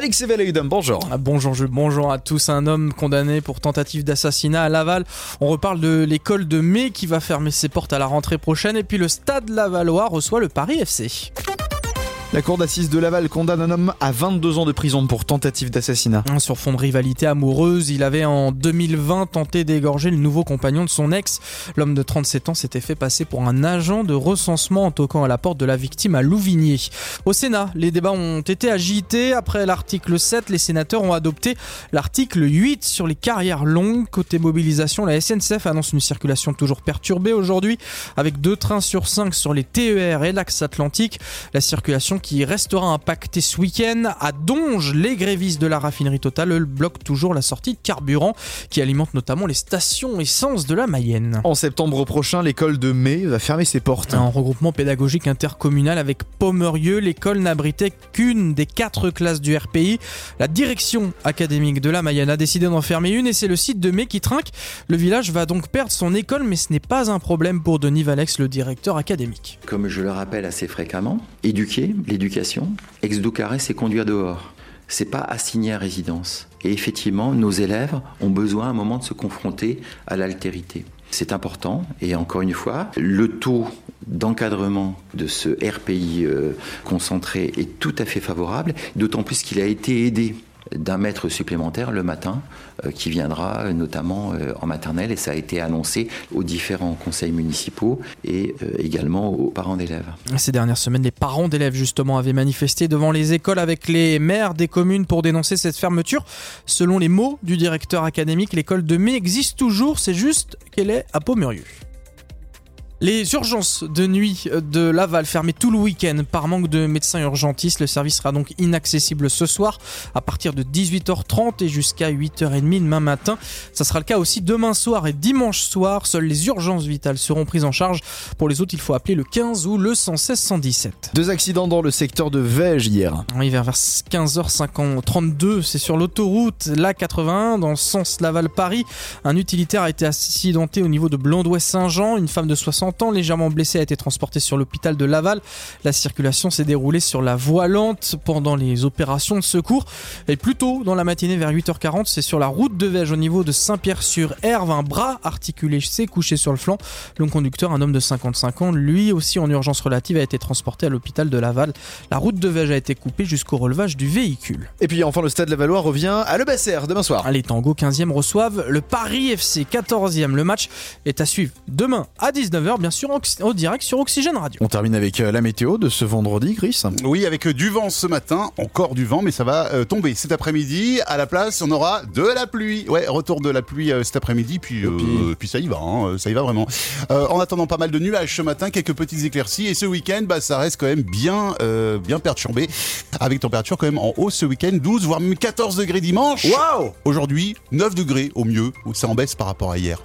Alex Eveloïdum, bonjour. Ah, bonjour, bonjour à tous. Un homme condamné pour tentative d'assassinat à Laval. On reparle de l'école de mai qui va fermer ses portes à la rentrée prochaine. Et puis le stade Lavallois reçoit le Paris FC. La cour d'assises de Laval condamne un homme à 22 ans de prison pour tentative d'assassinat. Sur fond de rivalité amoureuse, il avait en 2020 tenté d'égorger le nouveau compagnon de son ex. L'homme de 37 ans s'était fait passer pour un agent de recensement en toquant à la porte de la victime à Louvigné. Au Sénat, les débats ont été agités. Après l'article 7, les sénateurs ont adopté l'article 8 sur les carrières longues. Côté mobilisation, la SNCF annonce une circulation toujours perturbée aujourd'hui avec deux trains sur cinq sur les TER et l'axe atlantique. La circulation qui restera impacté ce week-end. À Donge, les grévistes de la raffinerie Total bloquent toujours la sortie de carburant qui alimente notamment les stations essence de la Mayenne. En septembre prochain, l'école de Mai va fermer ses portes. Un regroupement pédagogique intercommunal avec Pommerieux, l'école n'abritait qu'une des quatre classes du RPI. La direction académique de la Mayenne a décidé d'en fermer une et c'est le site de Mai qui trinque. Le village va donc perdre son école, mais ce n'est pas un problème pour Denis Valex, le directeur académique. Comme je le rappelle assez fréquemment, éduquer l'éducation, ex carré, c'est conduire dehors. C'est pas assigner à résidence. Et effectivement, nos élèves ont besoin à un moment de se confronter à l'altérité. C'est important et encore une fois, le taux d'encadrement de ce RPI euh, concentré est tout à fait favorable, d'autant plus qu'il a été aidé d'un maître supplémentaire le matin euh, qui viendra euh, notamment euh, en maternelle et ça a été annoncé aux différents conseils municipaux et également aux parents d'élèves. Ces dernières semaines, les parents d'élèves justement avaient manifesté devant les écoles avec les maires des communes pour dénoncer cette fermeture. Selon les mots du directeur académique, l'école de mai existe toujours, c'est juste qu'elle est à Pomerieux. Les urgences de nuit de Laval fermées tout le week-end par manque de médecins urgentistes. Le service sera donc inaccessible ce soir à partir de 18h30 et jusqu'à 8h30 demain matin. Ça sera le cas aussi demain soir et dimanche soir. Seules les urgences vitales seront prises en charge. Pour les autres, il faut appeler le 15 ou le 116 117. Deux accidents dans le secteur de Vège hier. Oui, vers 15h32, c'est sur l'autoroute l'A81 dans le sens Laval-Paris. Un utilitaire a été accidenté au niveau de Blondouet-Saint-Jean. Une femme de 60 légèrement blessé, a été transporté sur l'hôpital de Laval. La circulation s'est déroulée sur la voie lente pendant les opérations de secours. Et plus tôt, dans la matinée vers 8h40, c'est sur la route de Vège au niveau de Saint-Pierre-sur-Herve. Un bras articulé s'est couché sur le flanc. Le conducteur, un homme de 55 ans, lui aussi en urgence relative, a été transporté à l'hôpital de Laval. La route de Vège a été coupée jusqu'au relevage du véhicule. Et puis enfin, le stade Lavallois revient à Le Basser demain soir. Les Tango 15e reçoivent le Paris FC 14e. Le match est à suivre demain à 19h bien sûr en direct sur Oxygène Radio. On termine avec euh, la météo de ce vendredi, Chris. Oui, avec euh, du vent ce matin, encore du vent, mais ça va euh, tomber cet après-midi. À la place, on aura de la pluie. Ouais, retour de la pluie cet après-midi, puis, puis... ça y va, hein, ça y va vraiment. en attendant pas mal de nuages ce matin, quelques petites éclaircies, et ce week-end, bah, ça reste quand même bien, bien perturbé, avec température quand même en hausse ce week-end, 12 voire même 14 degrés dimanche. Waouh Aujourd'hui, 9 degrés au mieux, ou ça en baisse par rapport à hier.